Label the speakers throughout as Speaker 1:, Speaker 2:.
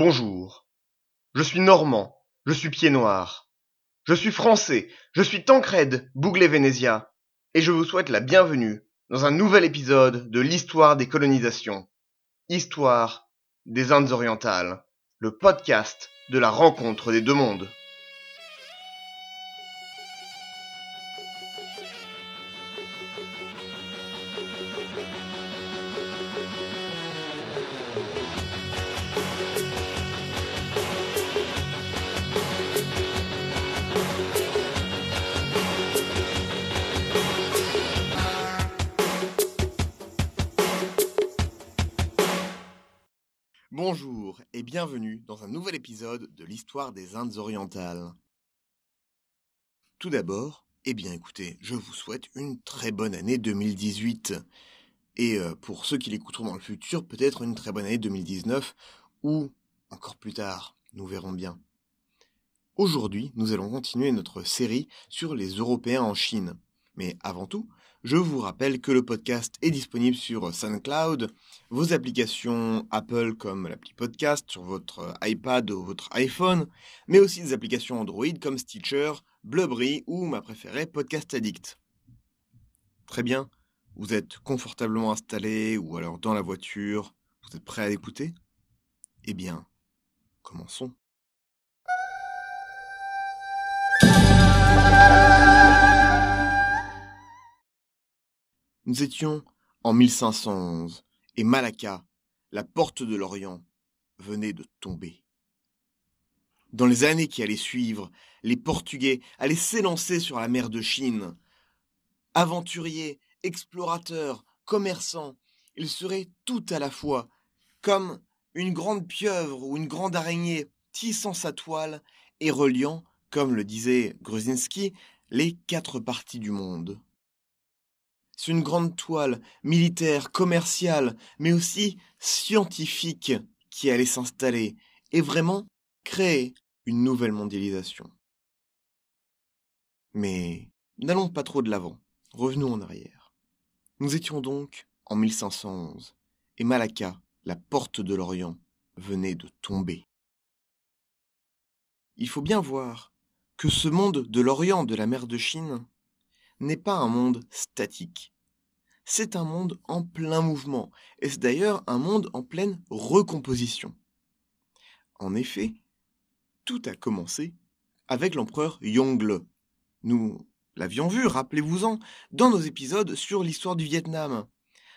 Speaker 1: Bonjour. Je suis normand, je suis pied noir. Je suis français, je suis Tancred Bouglet-Vénésia, et je vous souhaite la bienvenue dans un nouvel épisode de l'histoire des colonisations. Histoire des Indes orientales, le podcast de la rencontre des deux mondes. Bienvenue dans un nouvel épisode de l'histoire des Indes orientales. Tout d'abord, eh bien écoutez, je vous souhaite une très bonne année 2018. Et euh, pour ceux qui l'écouteront dans le futur, peut-être une très bonne année 2019 ou encore plus tard, nous verrons bien. Aujourd'hui, nous allons continuer notre série sur les Européens en Chine. Mais avant tout, je vous rappelle que le podcast est disponible sur SoundCloud, vos applications Apple comme l'appli podcast sur votre iPad ou votre iPhone, mais aussi des applications Android comme Stitcher, Blubbery ou ma préférée Podcast Addict. Très bien, vous êtes confortablement installé ou alors dans la voiture, vous êtes prêt à l'écouter? Eh bien, commençons. Nous étions en 1511 et Malacca, la porte de l'Orient, venait de tomber. Dans les années qui allaient suivre, les Portugais allaient s'élancer sur la mer de Chine. Aventuriers, explorateurs, commerçants, ils seraient tout à la fois, comme une grande pieuvre ou une grande araignée tissant sa toile et reliant, comme le disait Gruzinski, les quatre parties du monde. C'est une grande toile militaire, commerciale, mais aussi scientifique qui allait s'installer et vraiment créer une nouvelle mondialisation. Mais n'allons pas trop de l'avant, revenons en arrière. Nous étions donc en 1511 et Malacca, la porte de l'Orient, venait de tomber. Il faut bien voir que ce monde de l'Orient de la mer de Chine n'est pas un monde statique. C'est un monde en plein mouvement, et c'est d'ailleurs un monde en pleine recomposition. En effet, tout a commencé avec l'empereur Yongle. Nous l'avions vu, rappelez-vous-en, dans nos épisodes sur l'histoire du Vietnam.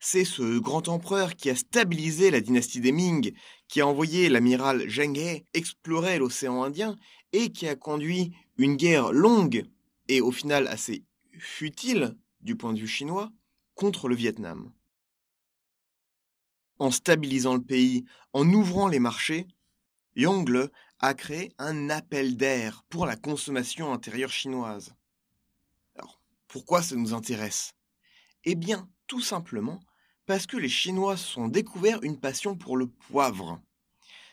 Speaker 1: C'est ce grand empereur qui a stabilisé la dynastie des Ming, qui a envoyé l'amiral Zheng He explorer l'océan Indien et qui a conduit une guerre longue et au final assez futile du point de vue chinois contre le Vietnam? En stabilisant le pays, en ouvrant les marchés, Yongle a créé un appel d'air pour la consommation intérieure chinoise. Alors, pourquoi ça nous intéresse? Eh bien, tout simplement parce que les Chinois se sont découverts une passion pour le poivre.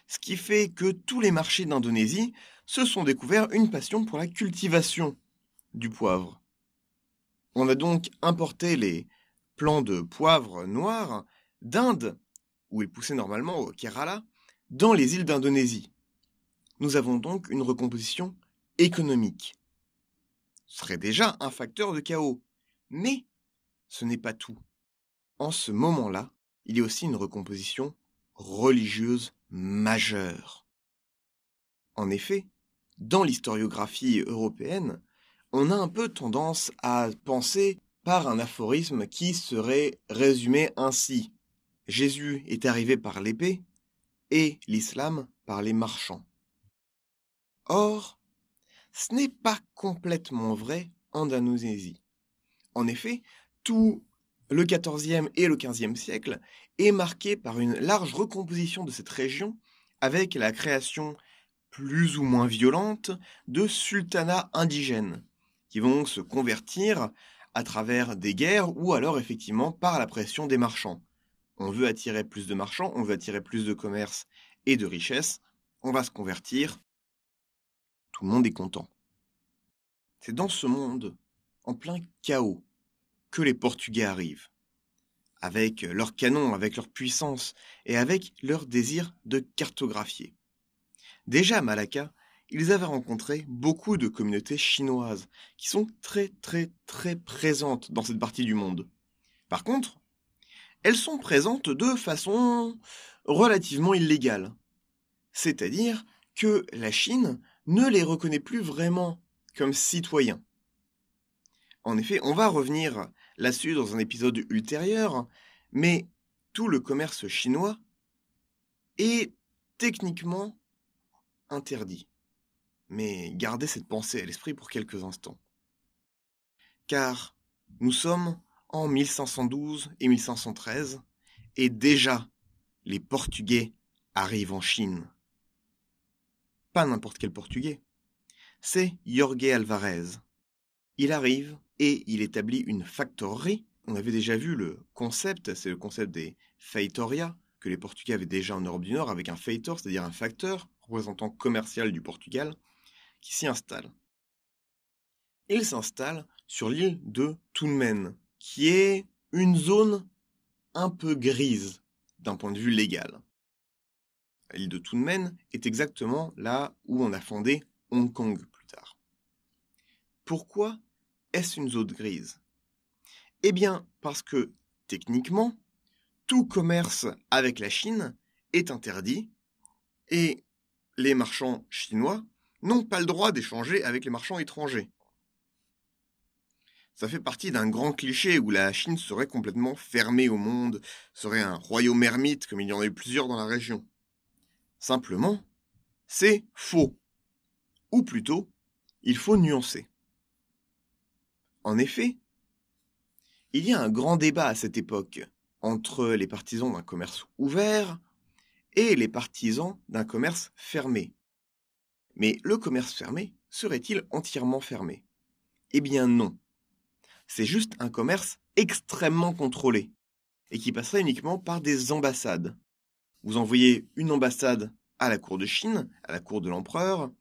Speaker 1: Ce qui fait que tous les marchés d'Indonésie se sont découverts une passion pour la cultivation du poivre. On a donc importé les plants de poivre noir d'Inde, où ils poussaient normalement au Kerala, dans les îles d'Indonésie. Nous avons donc une recomposition économique. Ce serait déjà un facteur de chaos. Mais ce n'est pas tout. En ce moment-là, il y a aussi une recomposition religieuse majeure. En effet, dans l'historiographie européenne, on a un peu tendance à penser par un aphorisme qui serait résumé ainsi. Jésus est arrivé par l'épée et l'islam par les marchands. Or, ce n'est pas complètement vrai en Indonésie. En effet, tout le XIVe et le XVe siècle est marqué par une large recomposition de cette région avec la création plus ou moins violente de sultanats indigènes qui vont se convertir à travers des guerres ou alors effectivement par la pression des marchands. On veut attirer plus de marchands, on veut attirer plus de commerce et de richesse, on va se convertir, tout le monde est content. C'est dans ce monde, en plein chaos, que les Portugais arrivent, avec leurs canons, avec leur puissance et avec leur désir de cartographier. Déjà à Malacca, ils avaient rencontré beaucoup de communautés chinoises qui sont très très très présentes dans cette partie du monde. Par contre, elles sont présentes de façon relativement illégale. C'est-à-dire que la Chine ne les reconnaît plus vraiment comme citoyens. En effet, on va revenir là-dessus dans un épisode ultérieur, mais tout le commerce chinois est techniquement interdit. Mais gardez cette pensée à l'esprit pour quelques instants. Car nous sommes en 1512 et 1513, et déjà les Portugais arrivent en Chine. Pas n'importe quel Portugais. C'est Jorge Alvarez. Il arrive et il établit une factorerie. On avait déjà vu le concept, c'est le concept des feitoria, que les Portugais avaient déjà en Europe du Nord, avec un feitor, c'est-à-dire un facteur, représentant commercial du Portugal, qui s'y installe. Il s'installe sur l'île de Tunmen, qui est une zone un peu grise d'un point de vue légal. L'île de Tunmen est exactement là où on a fondé Hong Kong plus tard. Pourquoi est-ce une zone grise? Eh bien, parce que, techniquement, tout commerce avec la Chine est interdit et les marchands chinois n'ont pas le droit d'échanger avec les marchands étrangers. Ça fait partie d'un grand cliché où la Chine serait complètement fermée au monde, serait un royaume ermite comme il y en a eu plusieurs dans la région. Simplement, c'est faux. Ou plutôt, il faut nuancer. En effet, il y a un grand débat à cette époque entre les partisans d'un commerce ouvert et les partisans d'un commerce fermé. Mais le commerce fermé serait-il entièrement fermé? Eh bien non c'est juste un commerce extrêmement contrôlé et qui passerait uniquement par des ambassades. Vous envoyez une ambassade à la cour de Chine, à la cour de l'empereur,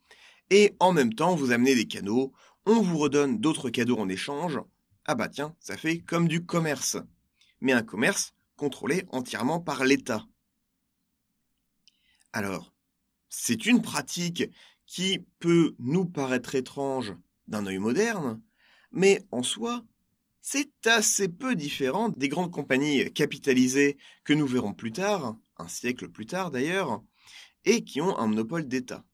Speaker 1: et en même temps vous amenez des cadeaux, on vous redonne d'autres cadeaux en échange. Ah bah tiens, ça fait comme du commerce. Mais un commerce contrôlé entièrement par l'État. Alors, c'est une pratique qui peut nous paraître étrange d'un œil moderne, mais en soi, c'est assez peu différent des grandes compagnies capitalisées que nous verrons plus tard, un siècle plus tard d'ailleurs, et qui ont un monopole d'État.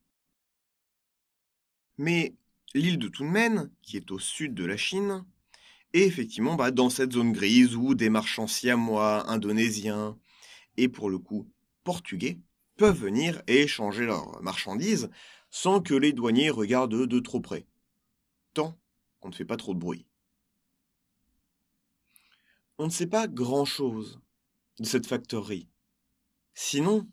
Speaker 1: Mais l'île de Tunmen, qui est au sud de la Chine, est effectivement bah, dans cette zone grise où des marchands siamois, indonésiens et pour le coup portugais peuvent venir et échanger leurs marchandises sans que les douaniers regardent de trop près. Tant qu'on ne fait pas trop de bruit on ne sait pas grand-chose de cette factorerie. Sinon,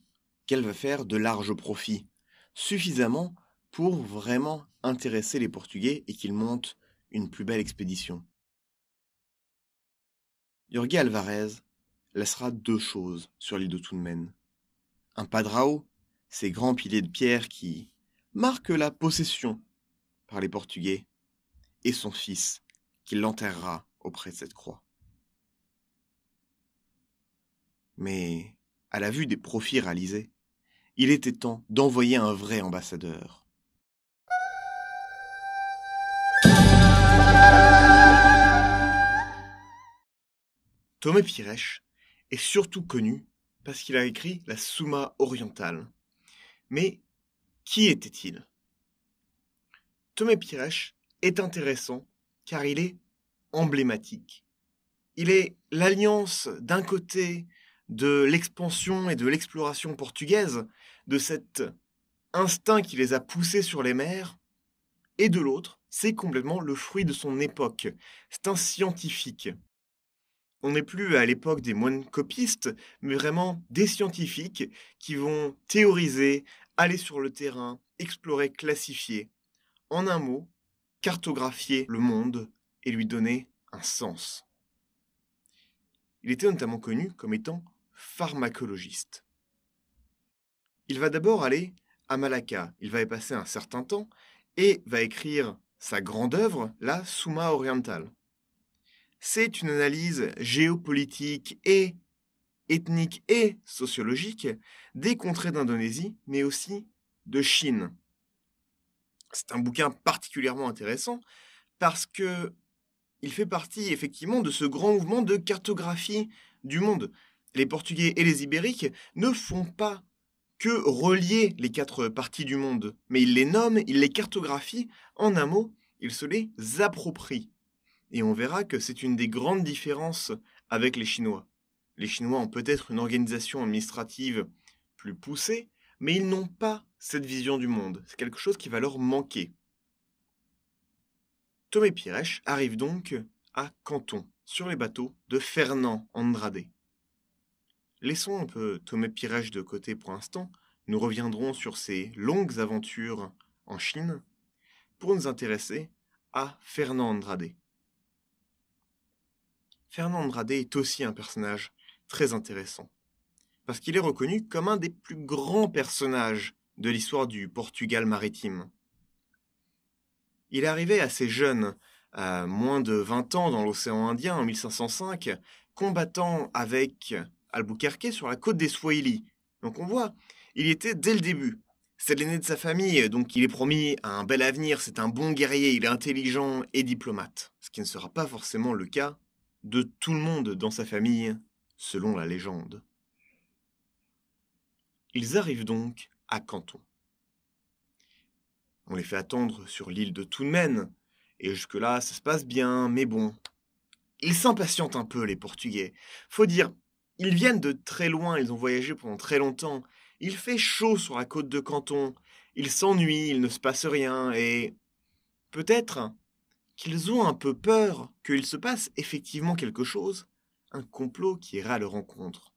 Speaker 1: qu'elle va faire de larges profits, suffisamment pour vraiment intéresser les Portugais et qu'ils montent une plus belle expédition. Jorge Alvarez laissera deux choses sur l'île de Tunmen. Un padrao, ces grands piliers de pierre qui marquent la possession par les Portugais, et son fils, qui l'enterrera auprès de cette croix. Mais, à la vue des profits réalisés, il était temps d'envoyer un vrai ambassadeur. Tomé Pirèche est surtout connu parce qu'il a écrit la Summa orientale. Mais qui était-il? Tomé Pirèche est intéressant car il est emblématique. Il est l'alliance d'un côté de l'expansion et de l'exploration portugaise, de cet instinct qui les a poussés sur les mers, et de l'autre, c'est complètement le fruit de son époque. C'est un scientifique. On n'est plus à l'époque des moines copistes, mais vraiment des scientifiques qui vont théoriser, aller sur le terrain, explorer, classifier. En un mot, cartographier le monde et lui donner un sens. Il était notamment connu comme étant pharmacologiste. Il va d'abord aller à Malacca, il va y passer un certain temps et va écrire sa grande œuvre, la Summa Orientale. C'est une analyse géopolitique et ethnique et sociologique des contrées d'Indonésie, mais aussi de Chine. C'est un bouquin particulièrement intéressant parce que il fait partie effectivement de ce grand mouvement de cartographie du monde. Les Portugais et les Ibériques ne font pas que relier les quatre parties du monde, mais ils les nomment, ils les cartographient, en un mot, ils se les approprient. Et on verra que c'est une des grandes différences avec les Chinois. Les Chinois ont peut-être une organisation administrative plus poussée, mais ils n'ont pas cette vision du monde. C'est quelque chose qui va leur manquer. Tomé Pirèche arrive donc à Canton, sur les bateaux de Fernand Andrade. Laissons un peu Tomé Pirèche de côté pour l'instant. Nous reviendrons sur ses longues aventures en Chine pour nous intéresser à Fernand Andrade. Fernand Andrade est aussi un personnage très intéressant, parce qu'il est reconnu comme un des plus grands personnages de l'histoire du Portugal maritime. Il est arrivé assez jeune, à moins de 20 ans dans l'océan Indien en 1505, combattant avec Albuquerque sur la côte des Swahili. Donc on voit, il était dès le début. C'est l'aîné de sa famille, donc il est promis à un bel avenir, c'est un bon guerrier, il est intelligent et diplomate. Ce qui ne sera pas forcément le cas de tout le monde dans sa famille, selon la légende. Ils arrivent donc à Canton. On les fait attendre sur l'île de Tounmen, et jusque-là, ça se passe bien, mais bon. Ils s'impatientent un peu, les Portugais. Faut dire, ils viennent de très loin, ils ont voyagé pendant très longtemps. Il fait chaud sur la côte de Canton. Ils s'ennuient, il ne se passe rien, et peut-être qu'ils ont un peu peur qu'il se passe effectivement quelque chose, un complot qui ira à leur rencontre.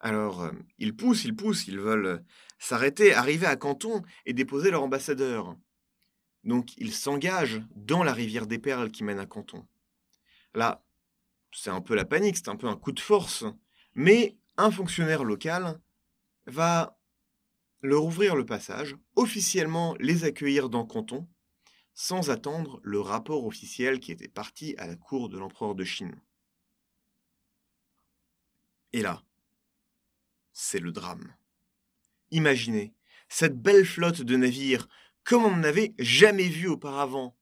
Speaker 1: Alors, euh, ils poussent, ils poussent, ils veulent s'arrêter, arriver à Canton et déposer leur ambassadeur. Donc, ils s'engagent dans la rivière des Perles qui mène à Canton. Là, c'est un peu la panique, c'est un peu un coup de force, mais un fonctionnaire local va leur ouvrir le passage, officiellement les accueillir dans Canton, sans attendre le rapport officiel qui était parti à la cour de l'empereur de Chine. Et là, c'est le drame. Imaginez, cette belle flotte de navires, comme on n'avait jamais vu auparavant,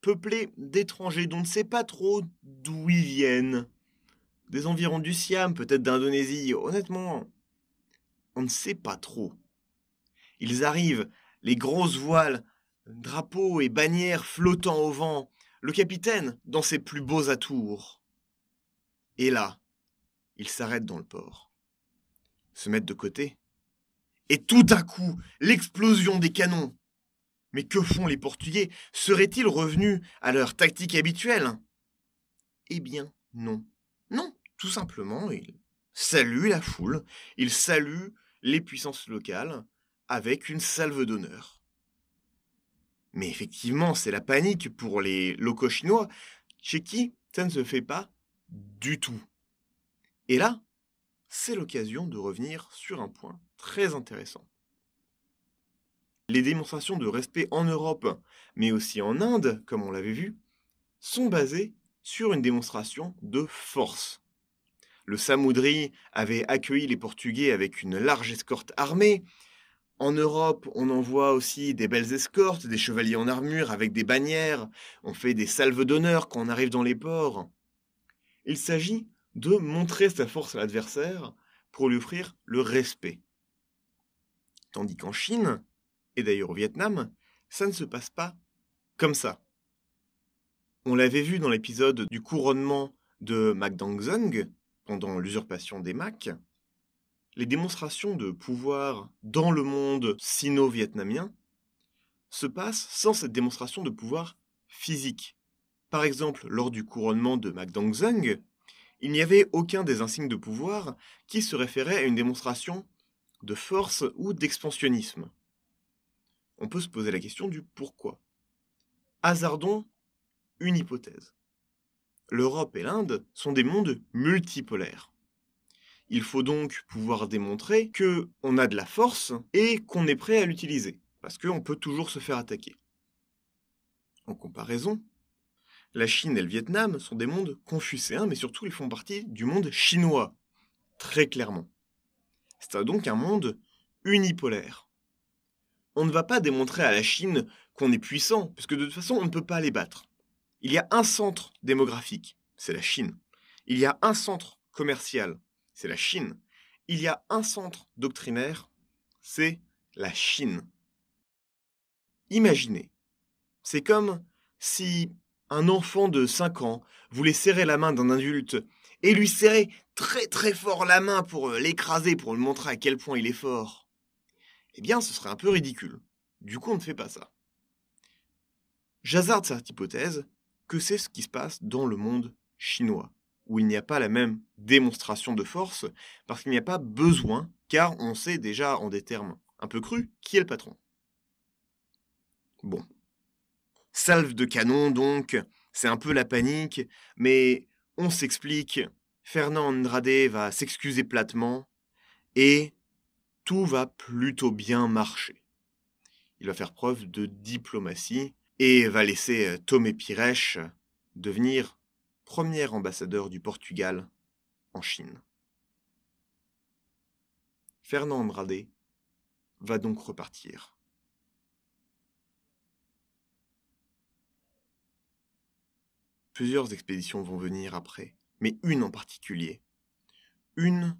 Speaker 1: peuplée d'étrangers dont on ne sait pas trop d'où ils viennent, des environs du Siam, peut-être d'Indonésie, honnêtement, on ne sait pas trop. Ils arrivent, les grosses voiles, drapeaux et bannières flottant au vent, le capitaine dans ses plus beaux atours. Et là, ils s'arrêtent dans le port, se mettent de côté, et tout à coup, l'explosion des canons. Mais que font les Portugais? Seraient-ils revenus à leur tactique habituelle? Eh bien, non. Non, tout simplement, ils saluent la foule, ils saluent les puissances locales avec une salve d'honneur. Mais effectivement, c'est la panique pour les locaux chinois, chez qui ça ne se fait pas du tout. Et là, c'est l'occasion de revenir sur un point très intéressant. Les démonstrations de respect en Europe, mais aussi en Inde, comme on l'avait vu, sont basées sur une démonstration de force. Le Samoudri avait accueilli les Portugais avec une large escorte armée. En Europe, on envoie aussi des belles escortes, des chevaliers en armure avec des bannières. On fait des salves d'honneur quand on arrive dans les ports. Il s'agit de montrer sa force à l'adversaire pour lui offrir le respect. Tandis qu'en Chine, et d'ailleurs au Vietnam, ça ne se passe pas comme ça. On l'avait vu dans l'épisode du couronnement de Dongzong, pendant l'usurpation des Macs, les démonstrations de pouvoir dans le monde sino-vietnamien se passent sans cette démonstration de pouvoir physique. Par exemple, lors du couronnement de Dongzong, il n'y avait aucun des insignes de pouvoir qui se référait à une démonstration de force ou d'expansionnisme. On peut se poser la question du pourquoi. Hasardons une hypothèse l'Europe et l'Inde sont des mondes multipolaires. Il faut donc pouvoir démontrer que on a de la force et qu'on est prêt à l'utiliser, parce qu'on peut toujours se faire attaquer. En comparaison, la Chine et le Vietnam sont des mondes confucéens, mais surtout ils font partie du monde chinois, très clairement. C'est donc un monde unipolaire. on ne va pas démontrer à la Chine qu'on est puissant, puisque de toute façon, on ne peut pas les battre. Il y a un centre démographique, c'est la Chine. Il y a un centre commercial, c'est la Chine. Il y a un centre doctrinaire, c'est la Chine. Imaginez, c'est comme si un enfant de 5 ans voulait serrer la main d'un adulte et lui serrer très très fort la main pour euh, l'écraser, pour lui montrer à quel point il est fort. Eh bien, ce serait un peu ridicule. Du coup, on ne fait pas ça. J'hazarde cette hypothèse que c'est ce qui se passe dans le monde chinois, où il n'y a pas la même démonstration de force, parce qu'il n'y a pas besoin, car on sait déjà en des termes un peu crus qui est le patron. Bon. Salve de canon, donc, c'est un peu la panique, mais on s'explique, Fernand Andrade va s'excuser platement, et tout va plutôt bien marcher. Il va faire preuve de diplomatie, et va laisser euh, Tomé Pires devenir premier ambassadeur du Portugal en Chine. Fernand Andrade va donc repartir. Plusieurs expéditions vont venir après, mais une en particulier. Une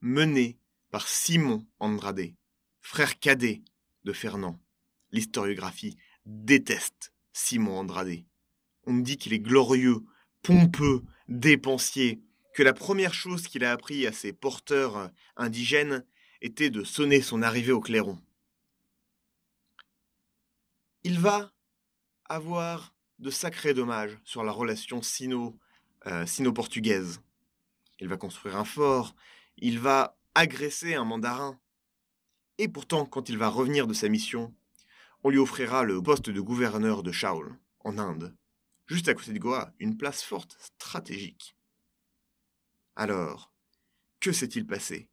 Speaker 1: menée par Simon Andrade, frère cadet de Fernand. L'historiographie déteste Simon Andrade. On dit qu'il est glorieux, pompeux, dépensier, que la première chose qu'il a appris à ses porteurs euh, indigènes était de sonner son arrivée au clairon. Il va avoir de sacrés dommages sur la relation euh, sino-portugaise. Il va construire un fort, il va agresser un mandarin. Et pourtant, quand il va revenir de sa mission, on lui offrira le poste de gouverneur de Shaol, en Inde, juste à côté de Goa, une place forte, stratégique. Alors, que s'est-il passé?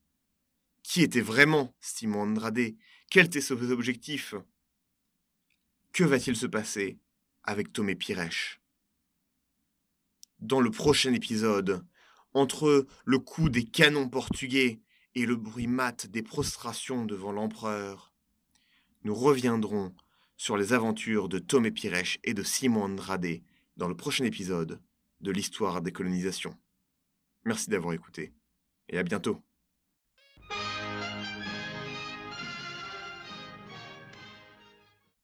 Speaker 1: Qui était vraiment Simon Andrade? Quels étaient ses objectifs? Que va-t-il se passer avec Tomé Pirèche Dans le prochain épisode, entre le coup des canons portugais et le bruit mat des prostrations devant l'empereur, nous reviendrons sur les aventures de Tomé Pirèche et de Simon Andrade dans le prochain épisode de l'histoire des colonisations. Merci d'avoir écouté et à bientôt.